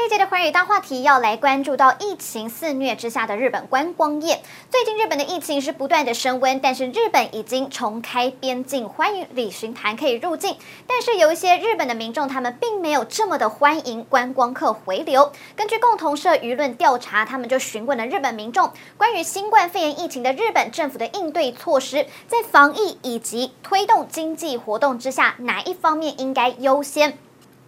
这一节的寰宇大话题要来关注到疫情肆虐之下的日本观光业。最近日本的疫情是不断的升温，但是日本已经重开边境，欢迎旅行团可以入境。但是有一些日本的民众，他们并没有这么的欢迎观光客回流。根据共同社舆论调查，他们就询问了日本民众关于新冠肺炎疫情的日本政府的应对措施，在防疫以及推动经济活动之下，哪一方面应该优先？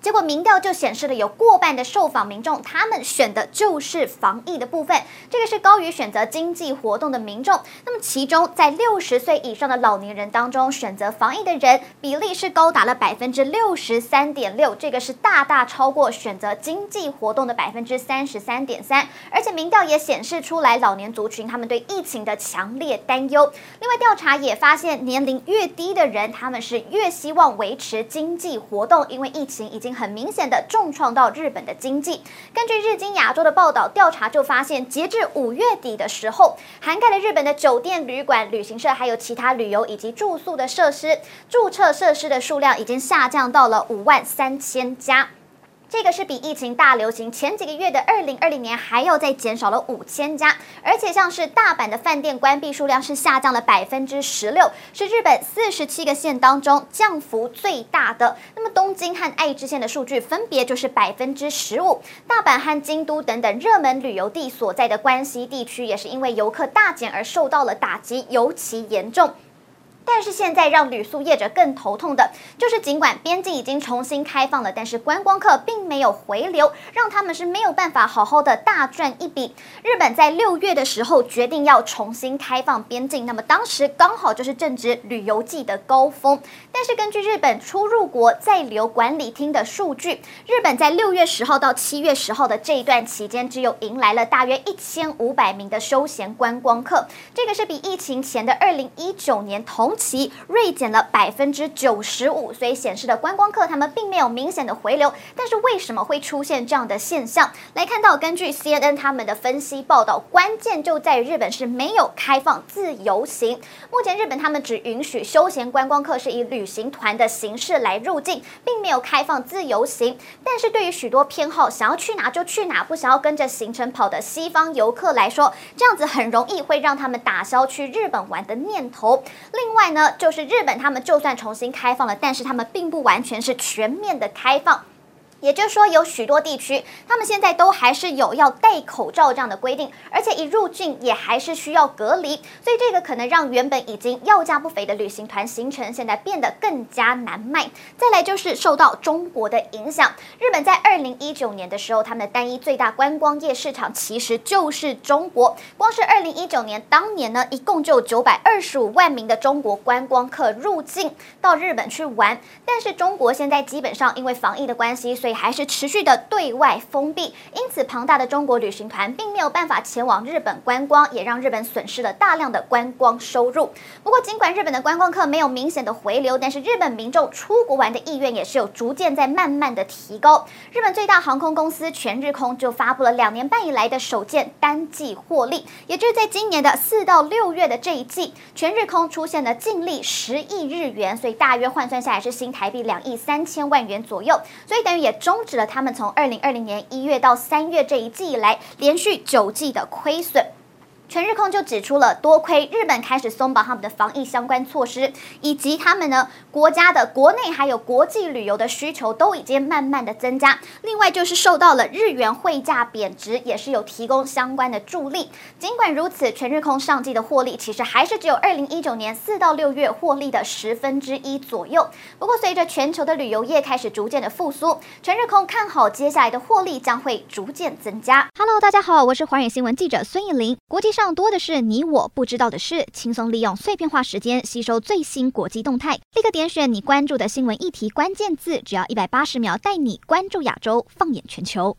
结果民调就显示了，有过半的受访民众，他们选的就是防疫的部分，这个是高于选择经济活动的民众。那么其中，在六十岁以上的老年人当中，选择防疫的人比例是高达了百分之六十三点六，这个是大大超过选择经济活动的百分之三十三点三。而且民调也显示出来，老年族群他们对疫情的强烈担忧。另外调查也发现，年龄越低的人，他们是越希望维持经济活动，因为疫情已经。很明显的重创到日本的经济。根据日经亚洲的报道，调查就发现，截至五月底的时候，涵盖了日本的酒店、旅馆、旅行社，还有其他旅游以及住宿的设施，注册设施的数量已经下降到了五万三千家。这个是比疫情大流行前几个月的二零二零年还要再减少了五千家，而且像是大阪的饭店关闭数量是下降了百分之十六，是日本四十七个县当中降幅最大的。那么东京和爱知县的数据分别就是百分之十五，大阪和京都等等热门旅游地所在的关西地区也是因为游客大减而受到了打击，尤其严重。但是现在让旅宿业者更头痛的，就是尽管边境已经重新开放了，但是观光客并没有回流，让他们是没有办法好好的大赚一笔。日本在六月的时候决定要重新开放边境，那么当时刚好就是正值旅游季的高峰。但是根据日本出入国在留管理厅的数据，日本在六月十号到七月十号的这一段期间，只有迎来了大约一千五百名的休闲观光客，这个是比疫情前的二零一九年同其锐减了百分之九十五，所以显示的观光客他们并没有明显的回流。但是为什么会出现这样的现象？来看到根据 CNN 他们的分析报道，关键就在于日本是没有开放自由行。目前日本他们只允许休闲观光客是以旅行团的形式来入境，并没有开放自由行。但是对于许多偏好想要去哪就去哪，不想要跟着行程跑的西方游客来说，这样子很容易会让他们打消去日本玩的念头。另外，呢，就是日本，他们就算重新开放了，但是他们并不完全是全面的开放。也就是说，有许多地区，他们现在都还是有要戴口罩这样的规定，而且一入境也还是需要隔离，所以这个可能让原本已经要价不菲的旅行团行程现在变得更加难卖。再来就是受到中国的影响，日本在二零一九年的时候，他们的单一最大观光业市场其实就是中国。光是二零一九年当年呢，一共就有九百二十五万名的中国观光客入境到日本去玩，但是中国现在基本上因为防疫的关系，所以还是持续的对外封闭，因此庞大的中国旅行团并没有办法前往日本观光，也让日本损失了大量的观光收入。不过，尽管日本的观光客没有明显的回流，但是日本民众出国玩的意愿也是有逐渐在慢慢的提高。日本最大航空公司全日空就发布了两年半以来的首件单季获利，也就是在今年的四到六月的这一季，全日空出现了净利十亿日元，所以大约换算下来是新台币两亿三千万元左右，所以等于也。终止了他们从二零二零年一月到三月这一季以来连续九季的亏损。全日空就指出了，多亏日本开始松绑他们的防疫相关措施，以及他们呢国家的国内还有国际旅游的需求都已经慢慢的增加。另外就是受到了日元汇价贬值，也是有提供相关的助力。尽管如此，全日空上季的获利其实还是只有二零一九年四到六月获利的十分之一左右。不过随着全球的旅游业开始逐渐的复苏，全日空看好接下来的获利将会逐渐增加。Hello，大家好，我是华远新闻记者孙艺林，国际。上多的是你我不知道的事，轻松利用碎片化时间吸收最新国际动态，立刻点选你关注的新闻议题关键字，只要一百八十秒带你关注亚洲，放眼全球。